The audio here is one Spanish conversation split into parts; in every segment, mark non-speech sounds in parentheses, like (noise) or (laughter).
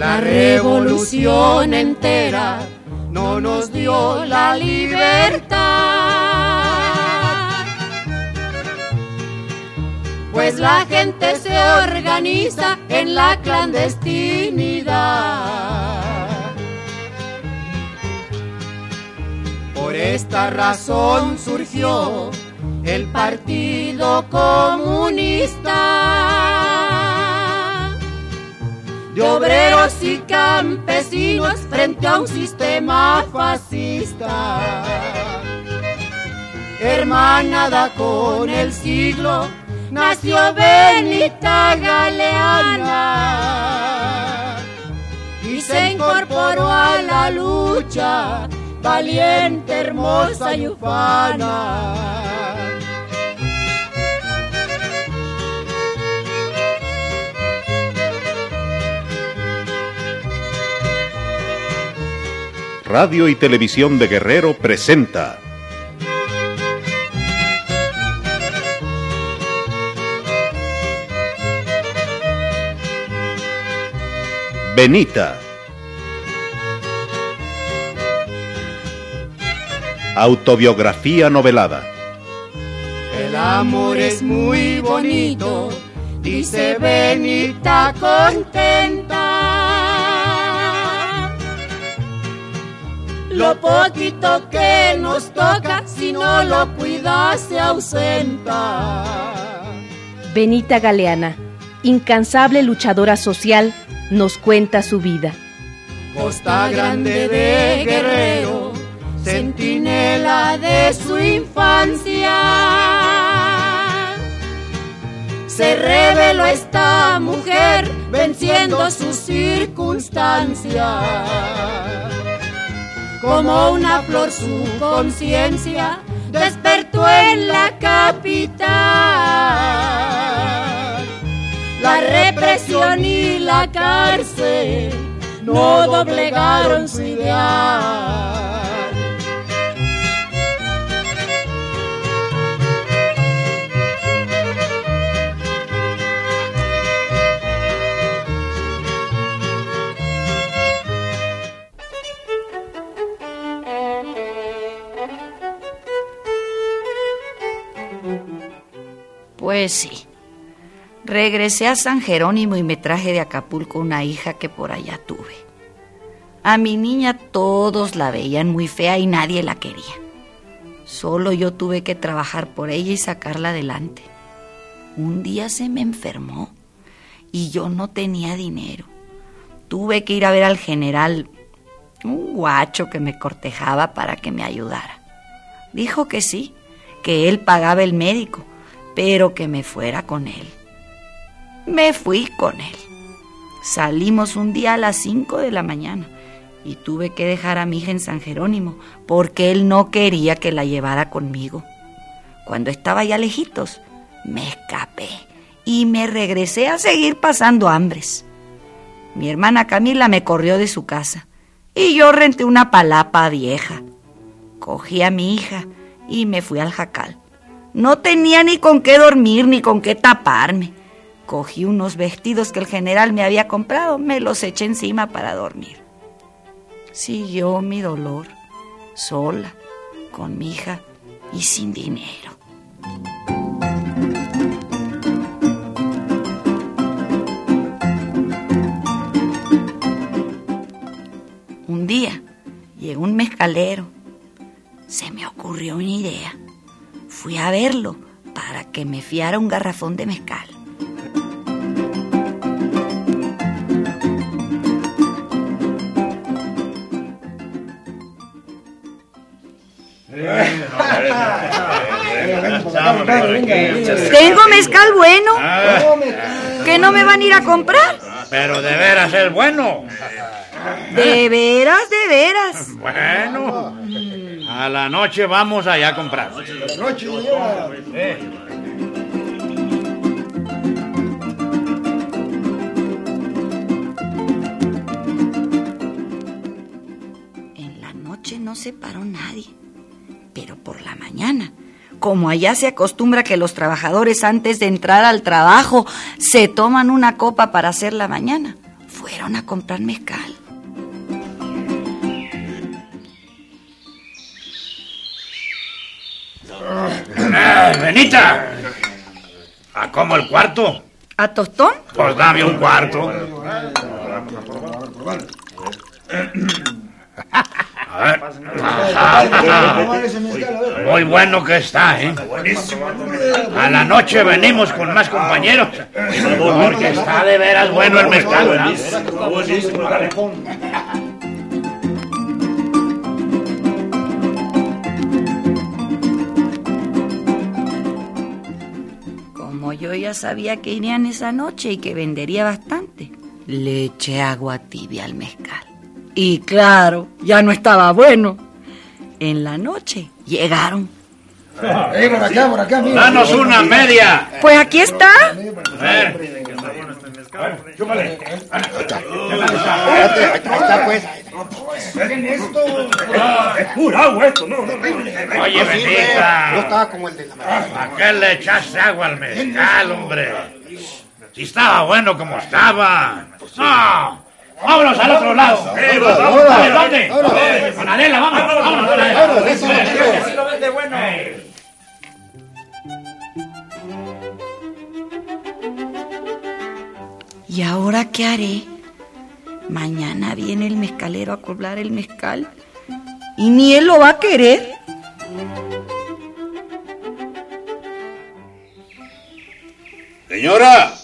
La revolución entera no nos dio la libertad. Pues la gente se organiza en la clandestinidad. Por esta razón surgió el Partido Comunista de obreros y campesinos frente a un sistema fascista. Hermanada con el siglo, nació Benita Galeana y se incorporó a la lucha, valiente, hermosa y ufana. Radio y Televisión de Guerrero presenta Benita. Autobiografía novelada. El amor es muy bonito, dice Benita contenta. Lo poquito que nos toca, si no lo cuidas, se ausenta. Benita Galeana, incansable luchadora social, nos cuenta su vida. Costa Grande de Guerrero, centinela de su infancia. Se reveló esta mujer venciendo sus circunstancias. Como una flor su conciencia despertó en la capital. La represión y la cárcel no doblegaron su ideal. Pues sí. Regresé a San Jerónimo y me traje de Acapulco una hija que por allá tuve. A mi niña todos la veían muy fea y nadie la quería. Solo yo tuve que trabajar por ella y sacarla adelante. Un día se me enfermó y yo no tenía dinero. Tuve que ir a ver al general, un guacho que me cortejaba para que me ayudara. Dijo que sí, que él pagaba el médico, pero que me fuera con él. Me fui con él. Salimos un día a las 5 de la mañana y tuve que dejar a mi hija en San Jerónimo porque él no quería que la llevara conmigo. Cuando estaba ya lejitos, me escapé y me regresé a seguir pasando hambres. Mi hermana Camila me corrió de su casa y yo renté una palapa vieja. Cogí a mi hija y me fui al jacal. No tenía ni con qué dormir ni con qué taparme. Cogí unos vestidos que el general me había comprado, me los eché encima para dormir. Siguió mi dolor, sola, con mi hija y sin dinero. Un día llegó un mezcalero. Se me ocurrió una idea. Fui a verlo para que me fiara un garrafón de mezcal. Tengo mezcal bueno. ¿Que no me van a ir a comprar? Pero de veras es bueno. De veras, de veras. Bueno, a la noche vamos allá a comprar. En la noche no se paró nadie, pero por la mañana, como allá se acostumbra que los trabajadores antes de entrar al trabajo se toman una copa para hacer la mañana, fueron a comprar mezcal. Eh, Benita, ¿a cómo el cuarto? ¿A Tostón? Pues dame un cuarto. A ver. Muy bueno que está, ¿eh? A la noche venimos con más compañeros. Porque está de veras bueno el mezcal, ¿verdad? Como yo ya sabía que irían esa noche y que vendería bastante, le eché agua tibia al mezcal. Y claro, ya no estaba bueno. En la noche llegaron. Eh, por acá, por acá, mira. Danos una media. Pues aquí está. A ver. Oye, Benita. No estaba como el de la ¿Para qué le echaste agua al mezcal, hombre? Si estaba bueno como estaba. No. Vámonos al otro lado. Ver, ¿dónde? Con Adela, vamos. Vámonos con Adela. ¿Y ahora qué haré? Mañana viene el mezcalero a cobrar el mezcal. ¿Y ni él lo va a querer? Señora,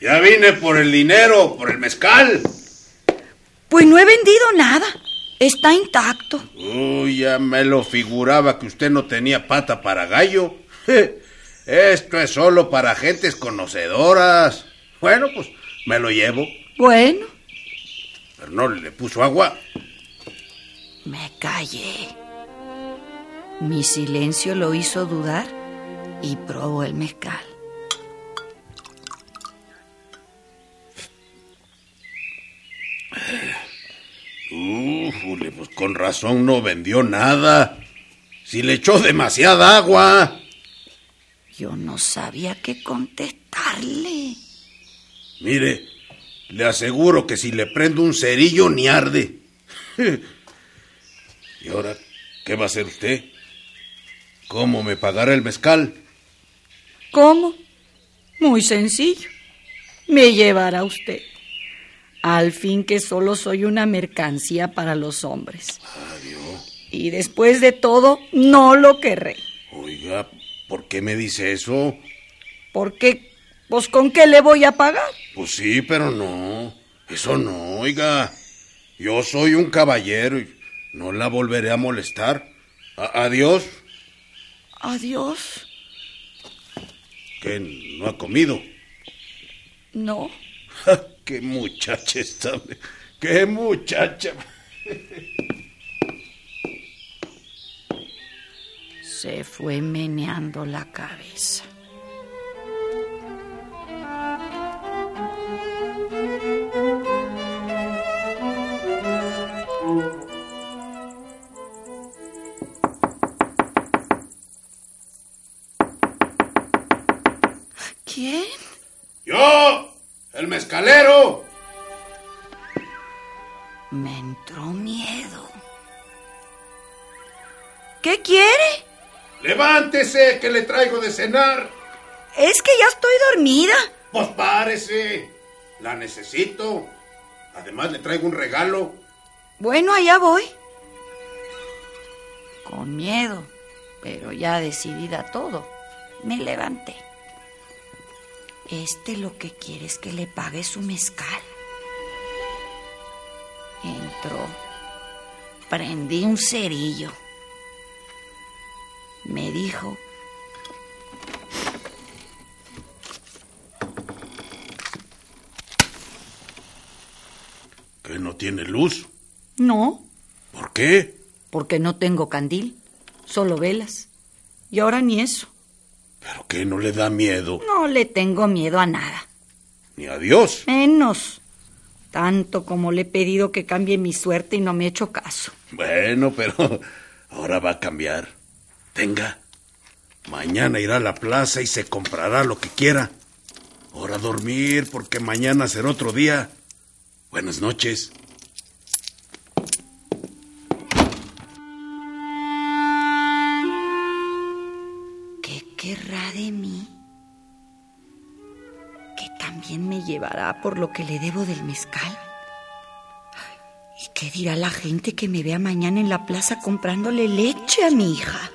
ya vine por el dinero, por el mezcal. Pues no he vendido nada. Está intacto. Uy, ya me lo figuraba que usted no tenía pata para gallo. (laughs) Esto es solo para gentes conocedoras. Bueno, pues me lo llevo. Bueno, Pero no le puso agua. me callé. Mi silencio lo hizo dudar y probó el mezcal. Ufule, pues con razón no vendió nada. Si le echó demasiada agua. Yo no sabía qué contestarle. Mire, le aseguro que si le prendo un cerillo ni arde. (laughs) ¿Y ahora qué va a hacer usted? ¿Cómo me pagará el mezcal? ¿Cómo? Muy sencillo. Me llevará usted. Al fin que solo soy una mercancía para los hombres. Y después de todo, no lo querré. Oiga, ¿por qué me dice eso? Porque, pues, ¿con qué le voy a pagar? Pues sí, pero no. Eso no, oiga. Yo soy un caballero y no la volveré a molestar. A- adiós. Adiós. Que no ha comido. No. Ja, ¡Qué muchacha está! ¡Qué muchacha! Se fue meneando la cabeza. ¿Quién? ¡Yo! ¡El mezcalero! Me entró miedo. ¿Qué quiere? ¡Levántese, que le traigo de cenar! Es que ya estoy dormida. Pues párese. La necesito. Además le traigo un regalo. Bueno, allá voy. Con miedo, pero ya decidida todo, me levanté. Este lo que quiere es que le pague su mezcal. Entró. Prendí un cerillo. Me dijo, ¿Que no tiene luz? No, ¿Por qué? porque no tengo candil, solo velas. Y ahora ni eso. ¿Pero qué no le da miedo? No le tengo miedo a nada. Ni a Dios. Menos. Tanto como le he pedido que cambie mi suerte y no me ha hecho caso. Bueno, pero ahora va a cambiar. Tenga. Mañana irá a la plaza y se comprará lo que quiera. Ahora a dormir porque mañana será otro día. Buenas noches. Que también me llevará por lo que le debo del mezcal. ¿Y qué dirá la gente que me vea mañana en la plaza comprándole leche a mi hija?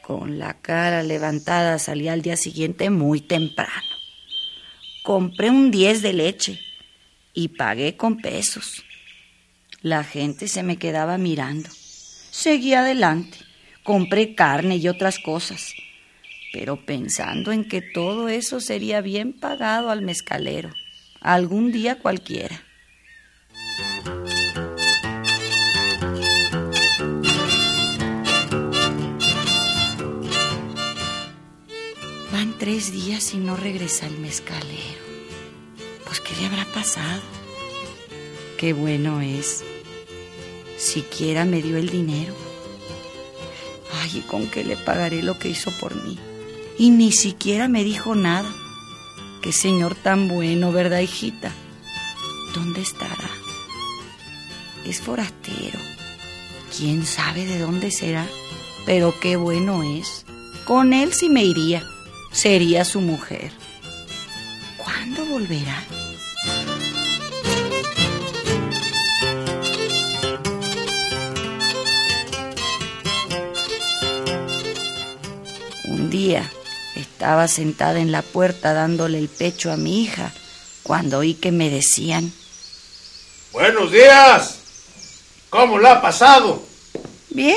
Con la cara levantada salí al día siguiente muy temprano. Compré un 10 de leche y pagué con pesos. La gente se me quedaba mirando. Seguí adelante. Compré carne y otras cosas. Pero pensando en que todo eso sería bien pagado al mezcalero. Algún día cualquiera. Van tres días y no regresa el mezcalero. Pues, ¿qué le habrá pasado? Qué bueno es. Siquiera me dio el dinero. ¿Y con qué le pagaré lo que hizo por mí? Y ni siquiera me dijo nada. Qué señor tan bueno, ¿verdad, hijita? ¿Dónde estará? Es forastero. ¿Quién sabe de dónde será? Pero qué bueno es. Con él sí me iría. Sería su mujer. ¿Cuándo volverá? Día estaba sentada en la puerta dándole el pecho a mi hija cuando oí que me decían, Buenos días. ¿Cómo la ha pasado? Bien,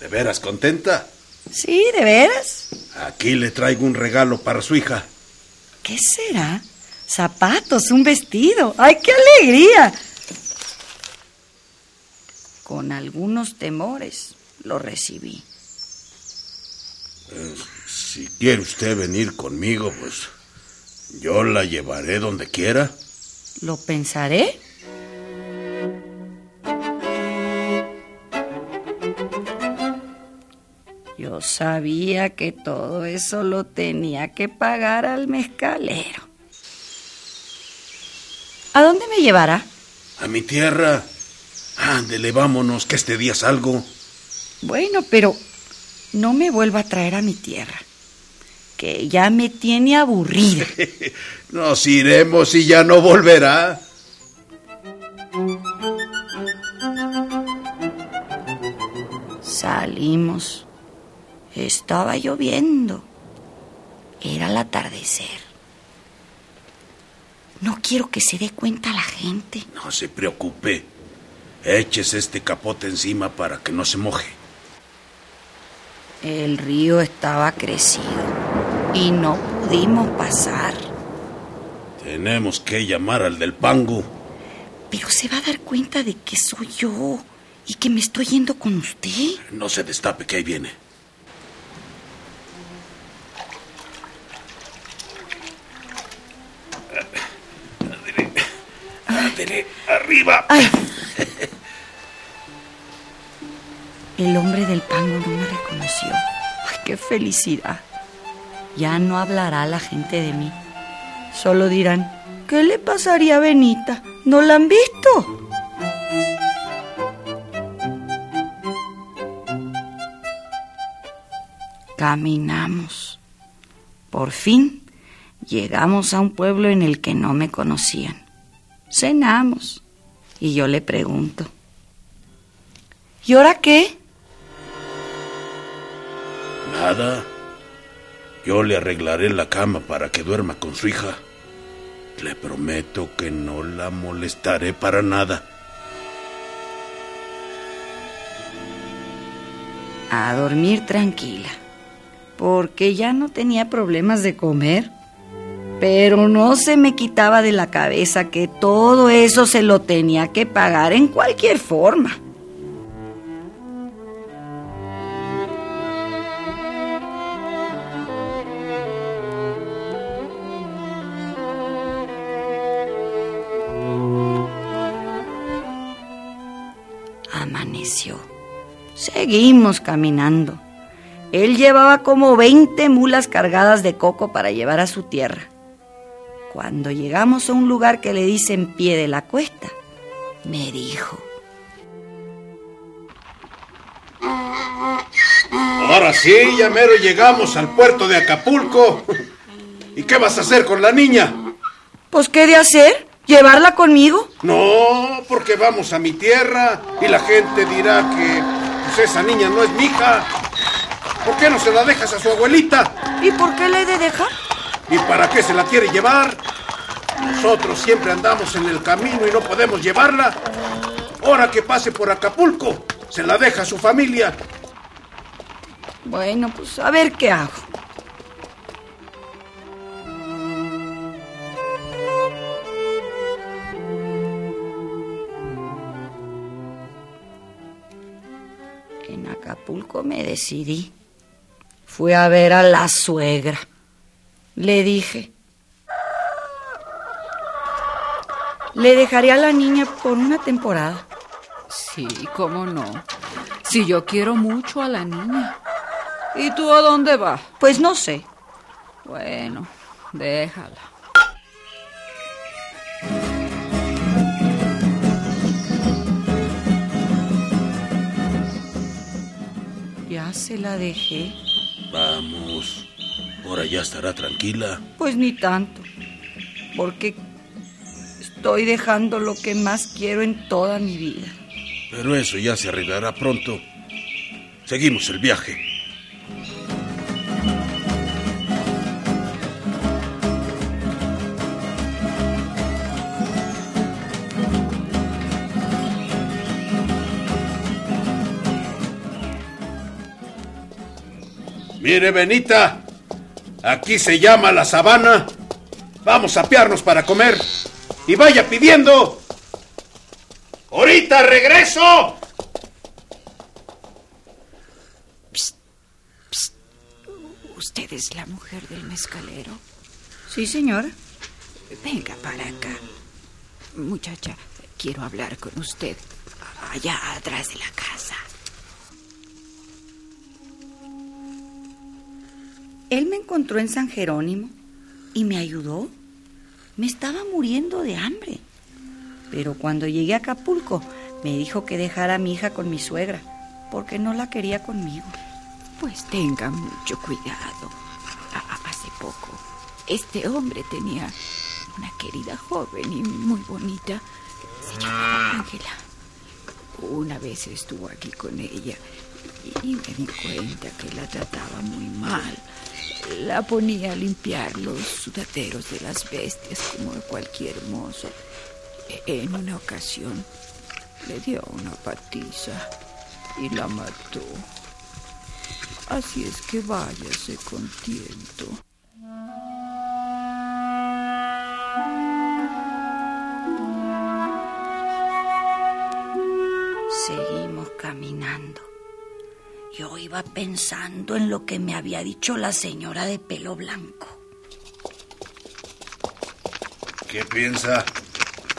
¿De veras contenta? sí, de veras. Aquí le traigo un regalo para su hija. ¿Qué será? Zapatos, un vestido. ¡Ay, qué alegría! Con algunos temores lo recibí. Si quiere usted venir conmigo, pues yo la llevaré donde quiera. ¿Lo pensaré? Yo sabía que todo eso lo tenía que pagar al mezcalero. ¿A dónde me llevará? A mi tierra. Ándele, vámonos, que este día salgo. Bueno, pero no me vuelva a traer a mi tierra, que ya me tiene aburrida. (laughs) Nos iremos y ya no volverá. Salimos. Estaba lloviendo. Era el atardecer. No quiero que se dé cuenta la gente. No se preocupe. Échese este capote encima para que no se moje. El río estaba crecido y no pudimos pasar. Tenemos que llamar al del pango. Pero se va a dar cuenta de que soy yo y que me estoy yendo con usted. No se destape que ahí viene. Ándele, ándele, arriba. Ay. El hombre del pango no me reconoció. Ay, qué felicidad. Ya no hablará la gente de mí. Solo dirán, ¿qué le pasaría a Benita? ¿No la han visto? Caminamos. Por fin llegamos a un pueblo en el que no me conocían. Cenamos. Y yo le pregunto, ¿y ahora qué? Nada. Yo le arreglaré la cama para que duerma con su hija. Le prometo que no la molestaré para nada. A dormir tranquila, porque ya no tenía problemas de comer. Pero no se me quitaba de la cabeza que todo eso se lo tenía que pagar en cualquier forma. Seguimos caminando. Él llevaba como 20 mulas cargadas de coco para llevar a su tierra. Cuando llegamos a un lugar que le dicen pie de la cuesta, me dijo. Ahora sí, ya mero llegamos al puerto de Acapulco. ¿Y qué vas a hacer con la niña? Pues, ¿qué de hacer? ¿Llevarla conmigo? No, porque vamos a mi tierra y la gente dirá que pues, esa niña no es mi hija. ¿Por qué no se la dejas a su abuelita? ¿Y por qué le he de dejar? ¿Y para qué se la quiere llevar? Nosotros siempre andamos en el camino y no podemos llevarla. Ahora que pase por Acapulco, se la deja a su familia. Bueno, pues a ver qué hago. Acapulco me decidí. Fui a ver a la suegra. Le dije, le dejaré a la niña por una temporada. Sí, cómo no. Si yo quiero mucho a la niña. ¿Y tú a dónde vas? Pues no sé. Bueno, déjala. Se la dejé. Vamos. Ahora ya estará tranquila. Pues ni tanto. Porque estoy dejando lo que más quiero en toda mi vida. Pero eso ya se arreglará pronto. Seguimos el viaje. Mire, Benita, aquí se llama la sabana. Vamos a apiarnos para comer. Y vaya pidiendo. ¡Ahorita regreso! ¿Usted es la mujer del mezcalero? Sí, señora. Venga para acá. Muchacha, quiero hablar con usted. Allá atrás de la casa. Él me encontró en San Jerónimo y me ayudó. Me estaba muriendo de hambre. Pero cuando llegué a Acapulco, me dijo que dejara a mi hija con mi suegra, porque no la quería conmigo. Pues tenga mucho cuidado. Hace poco, este hombre tenía una querida joven y muy bonita. Se llamaba Ángela. Una vez estuvo aquí con ella y me di cuenta que la trataba muy mal. La ponía a limpiar los sudaderos de las bestias como cualquier mozo. E- En una ocasión le dio una patiza y la mató. Así es que váyase contento. Seguimos Iba pensando en lo que me había dicho la señora de pelo blanco. ¿Qué piensa?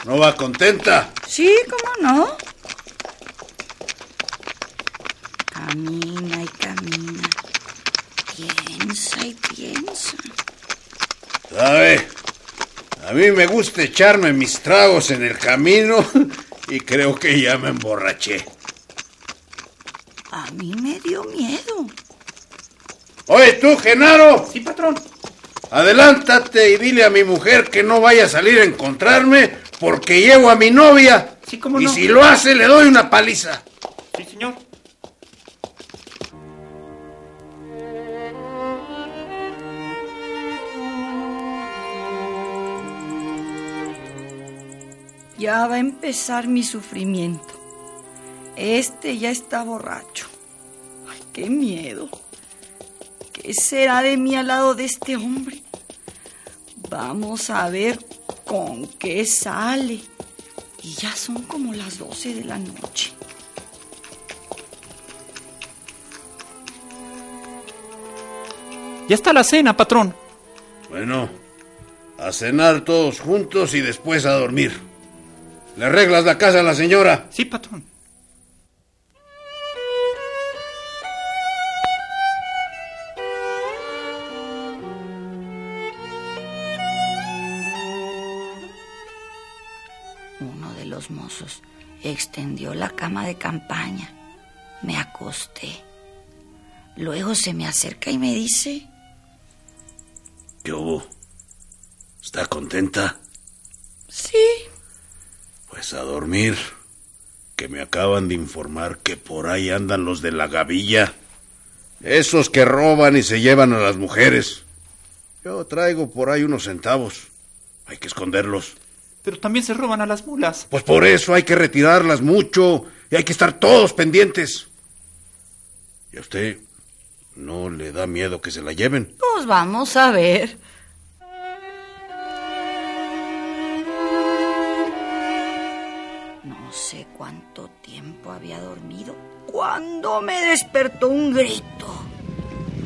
¿No va contenta? Sí, ¿cómo no? Camina y camina. Piensa y piensa. ¿Sabe? A mí me gusta echarme mis tragos en el camino (laughs) y creo que ya me emborraché. A mí me dio miedo. Oye, tú, Genaro, Sí, patrón. adelántate y dile a mi mujer que no vaya a salir a encontrarme porque llevo a mi novia. Sí, cómo y no. si lo hace, le doy una paliza. Sí, señor. Ya va a empezar mi sufrimiento. Este ya está borracho. Ay, qué miedo. ¿Qué será de mí al lado de este hombre? Vamos a ver con qué sale. Y ya son como las 12 de la noche. Ya está la cena, patrón. Bueno, a cenar todos juntos y después a dormir. ¿Le arreglas la casa a la señora? Sí, patrón. Extendió la cama de campaña. Me acosté. Luego se me acerca y me dice... ¿Qué hubo? ¿Está contenta? Sí. Pues a dormir, que me acaban de informar que por ahí andan los de la gavilla. Esos que roban y se llevan a las mujeres. Yo traigo por ahí unos centavos. Hay que esconderlos. Pero también se roban a las mulas. Pues por eso hay que retirarlas mucho y hay que estar todos pendientes. ¿Y a usted no le da miedo que se la lleven? Pues vamos a ver. No sé cuánto tiempo había dormido cuando me despertó un grito.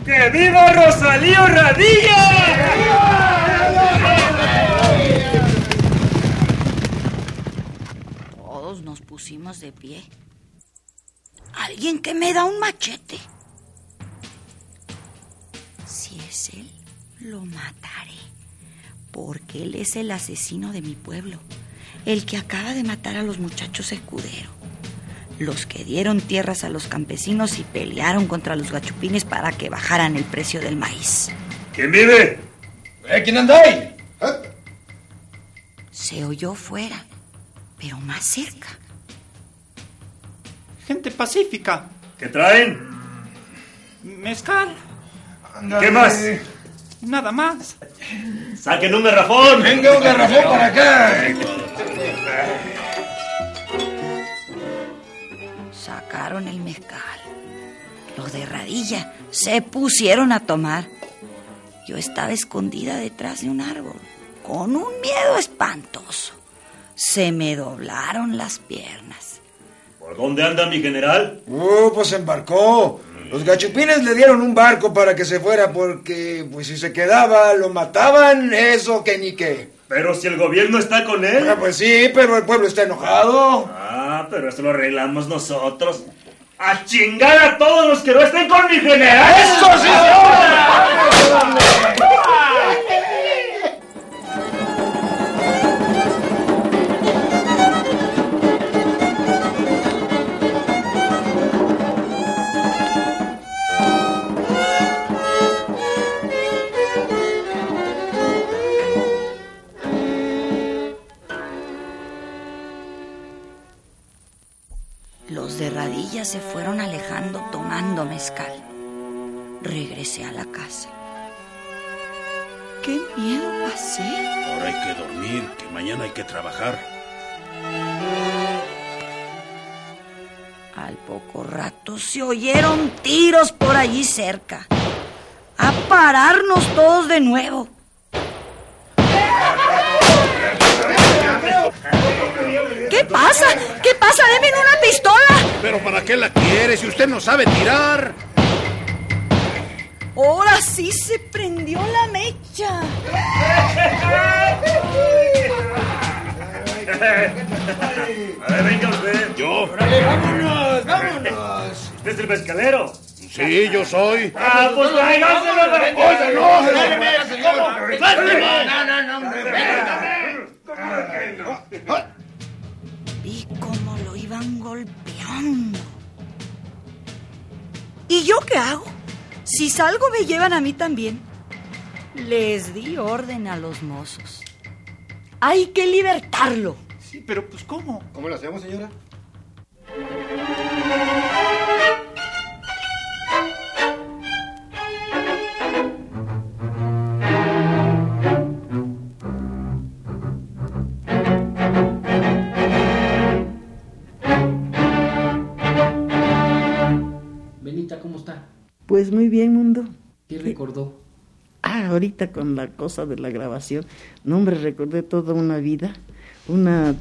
¡Que viva Rosalío Radilla! Todos nos pusimos de pie. Alguien que me da un machete. Si es él, lo mataré. Porque él es el asesino de mi pueblo. El que acaba de matar a los muchachos escuderos los que dieron tierras a los campesinos y pelearon contra los gachupines para que bajaran el precio del maíz. ¿Quién vive? ¿Eh, ¿Quién anda ahí? ¿Eh? Se oyó fuera, pero más cerca. Gente pacífica. ¿Qué traen? Mezcal. ¿Qué más? Nada más. Saquen un garrafón. Venga un garrafón para acá. Sacaron el mezcal. Los de Radilla se pusieron a tomar. Yo estaba escondida detrás de un árbol, con un miedo espantoso. Se me doblaron las piernas. ¿Por dónde anda mi general? Uh, pues embarcó. Los gachupines le dieron un barco para que se fuera porque, pues si se quedaba, lo mataban, eso que ni qué. Pero si el gobierno está con él. Ah, pues sí, pero el pueblo está enojado. Ah, pero eso lo arreglamos nosotros. ¡A chingar a todos los que no estén con mi general! ¡Eso sí, se fueron alejando tomando mezcal. Regresé a la casa. ¡Qué miedo pasé! Ahora hay que dormir, que mañana hay que trabajar. Al poco rato se oyeron tiros por allí cerca. A pararnos todos de nuevo. ¿Qué pasa? ¿Qué pasa? ¡Deme una pistola! ¿Pero para qué la quiere si usted no sabe tirar? Ahora sí se prendió la mecha. A ver, venga usted. Yo. vámonos, vámonos. ¿Usted es el mezcalero? Sí, yo soy. Ah, pues. Oiga, no, ¡Suélteme! no, no, no, hombre, venga. Vi cómo lo iban golpeando. ¿Y yo qué hago? Si salgo me llevan a mí también. Les di orden a los mozos. Hay que libertarlo. Sí, pero pues ¿cómo? ¿Cómo lo hacemos, señora? Pues muy bien, mundo. ¿Qué recordó? Ah, ahorita con la cosa de la grabación. No, hombre, recordé toda una vida, una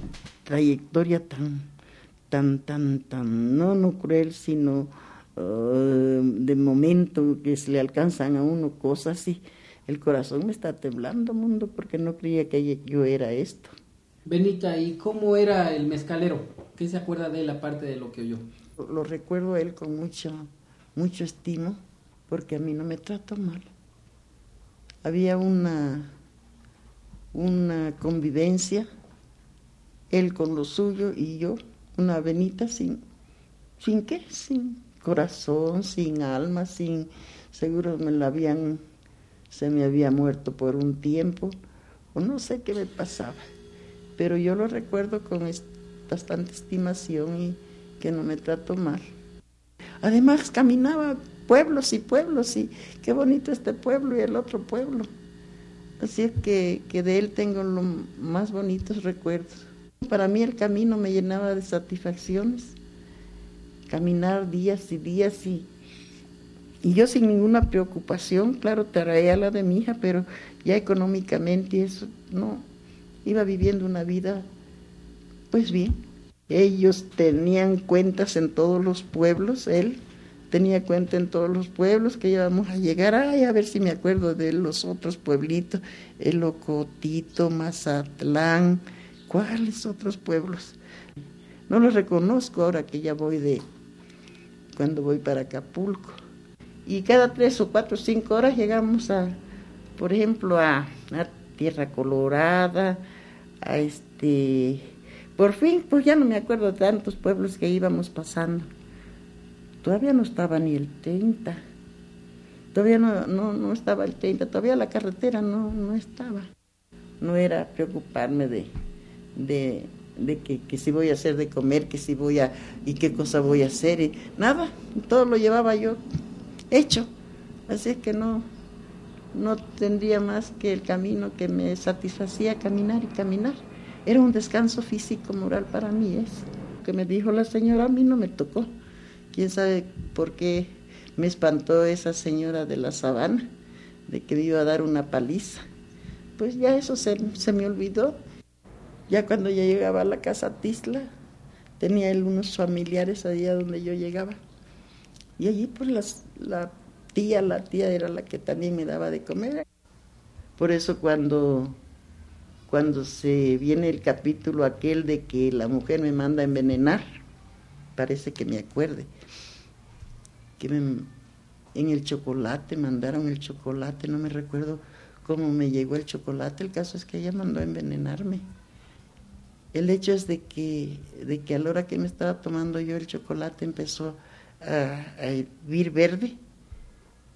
trayectoria tan, tan, tan, tan, no, no cruel, sino uh, de momento que se le alcanzan a uno cosas y el corazón me está temblando, mundo, porque no creía que yo era esto. Benita, ¿y cómo era el mezcalero? ¿Qué se acuerda de él aparte de lo que oyó? Lo recuerdo a él con mucho, mucho estimo, porque a mí no me trató mal. Había una, una convivencia él con lo suyo y yo, una venita sin, sin qué, sin corazón, sin alma, sin, seguro me la habían, se me había muerto por un tiempo, o no sé qué me pasaba, pero yo lo recuerdo con bastante estimación y que no me trato mal. Además caminaba pueblos y pueblos y qué bonito este pueblo y el otro pueblo. Así es que, que de él tengo los más bonitos recuerdos. Para mí el camino me llenaba de satisfacciones. Caminar días y días y, y yo sin ninguna preocupación, claro, traía la de mi hija, pero ya económicamente eso no, iba viviendo una vida pues bien. Ellos tenían cuentas en todos los pueblos, él tenía cuenta en todos los pueblos que íbamos a llegar, ay, a ver si me acuerdo de los otros pueblitos, el Ocotito, Mazatlán, ¿cuáles otros pueblos? No los reconozco ahora que ya voy de, cuando voy para Acapulco. Y cada tres o cuatro o cinco horas llegamos a, por ejemplo, a, a Tierra Colorada, a este, por fin, pues ya no me acuerdo de tantos pueblos que íbamos pasando todavía no estaba ni el 30, todavía no, no, estaba el 30, todavía la carretera no, no estaba. No era preocuparme de, de, de que, que, si voy a hacer de comer, que si voy a, y qué cosa voy a hacer, y nada, todo lo llevaba yo hecho. Así es que no, no tendría más que el camino que me satisfacía caminar y caminar. Era un descanso físico, moral para mí, es que me dijo la señora, a mí no me tocó. ¿Quién sabe por qué me espantó esa señora de la sabana, de que me iba a dar una paliza? Pues ya eso se, me olvidó. Ya cuando ya llegaba a la casa Tisla, tenía él unos familiares allá donde yo llegaba. Y allí pues la tía, la tía era la que también me daba de comer. Por eso cuando, cuando se viene el capítulo aquel de que la mujer me manda a envenenar, parece que me acuerde que en el chocolate, mandaron el chocolate, no me recuerdo cómo me llegó el chocolate, el caso es que ella mandó a envenenarme. El hecho es de que, de que a la hora que me estaba tomando yo el chocolate empezó a, a hervir verde.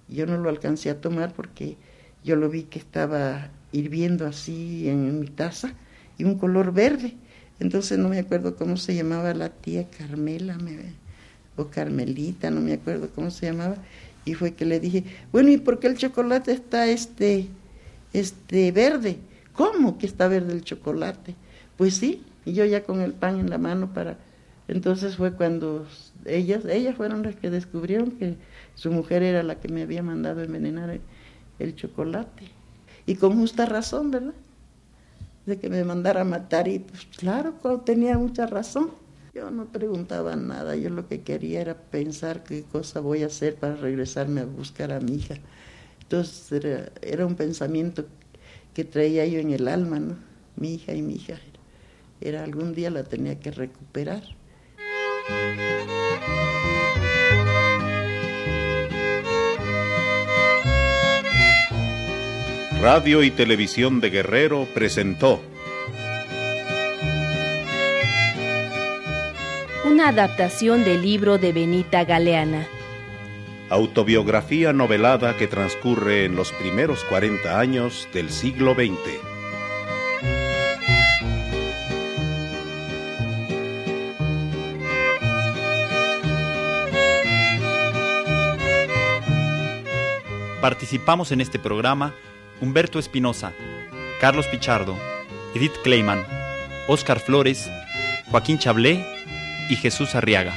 Yo no lo alcancé a tomar porque yo lo vi que estaba hirviendo así en mi taza y un color verde. Entonces no me acuerdo cómo se llamaba la tía Carmela, me, o Carmelita, no me acuerdo cómo se llamaba, y fue que le dije, bueno, ¿y por qué el chocolate está este, este verde? ¿Cómo que está verde el chocolate? Pues sí, y yo ya con el pan en la mano para... Entonces fue cuando ellas, ellas fueron las que descubrieron que su mujer era la que me había mandado envenenar el, chocolate. Y con justa razón, ¿verdad? De que me mandara a matar y pues claro, tenía mucha razón. Yo no preguntaba nada, yo lo que quería era pensar qué cosa voy a hacer para regresarme a buscar a mi hija. Entonces era, un pensamiento que traía yo en el alma, ¿no? Mi hija y mi hija. Era algún día la tenía que recuperar. Radio y Televisión de Guerrero presentó una adaptación del libro de Benita Galeana. Autobiografía novelada que transcurre en los primeros 40 años del siglo XX. Participamos en este programa Humberto Espinosa, Carlos Pichardo, Edith Kleiman, Oscar Flores, Joaquín Chablé y Jesús Arriaga.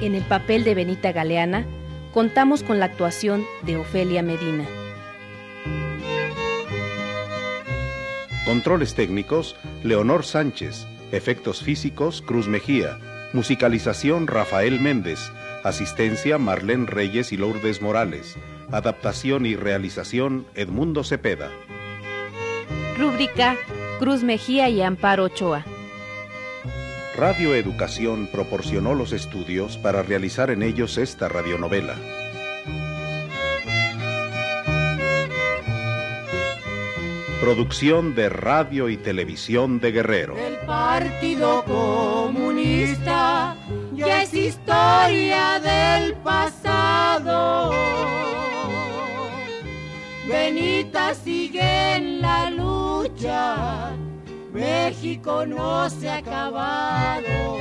En el papel de Benita Galeana, contamos con la actuación de Ofelia Medina. Controles técnicos, Leonor Sánchez. Efectos físicos, Cruz Mejía. Musicalización, Rafael Méndez. Asistencia Marlene Reyes y Lourdes Morales. Adaptación y realización Edmundo Cepeda. Rúbrica Cruz Mejía y Amparo Ochoa. Radio Educación proporcionó los estudios para realizar en ellos esta radionovela. Producción de Radio y Televisión de Guerrero. El Partido Comunista ya es historia del pasado. Benita sigue en la lucha, México no se ha acabado.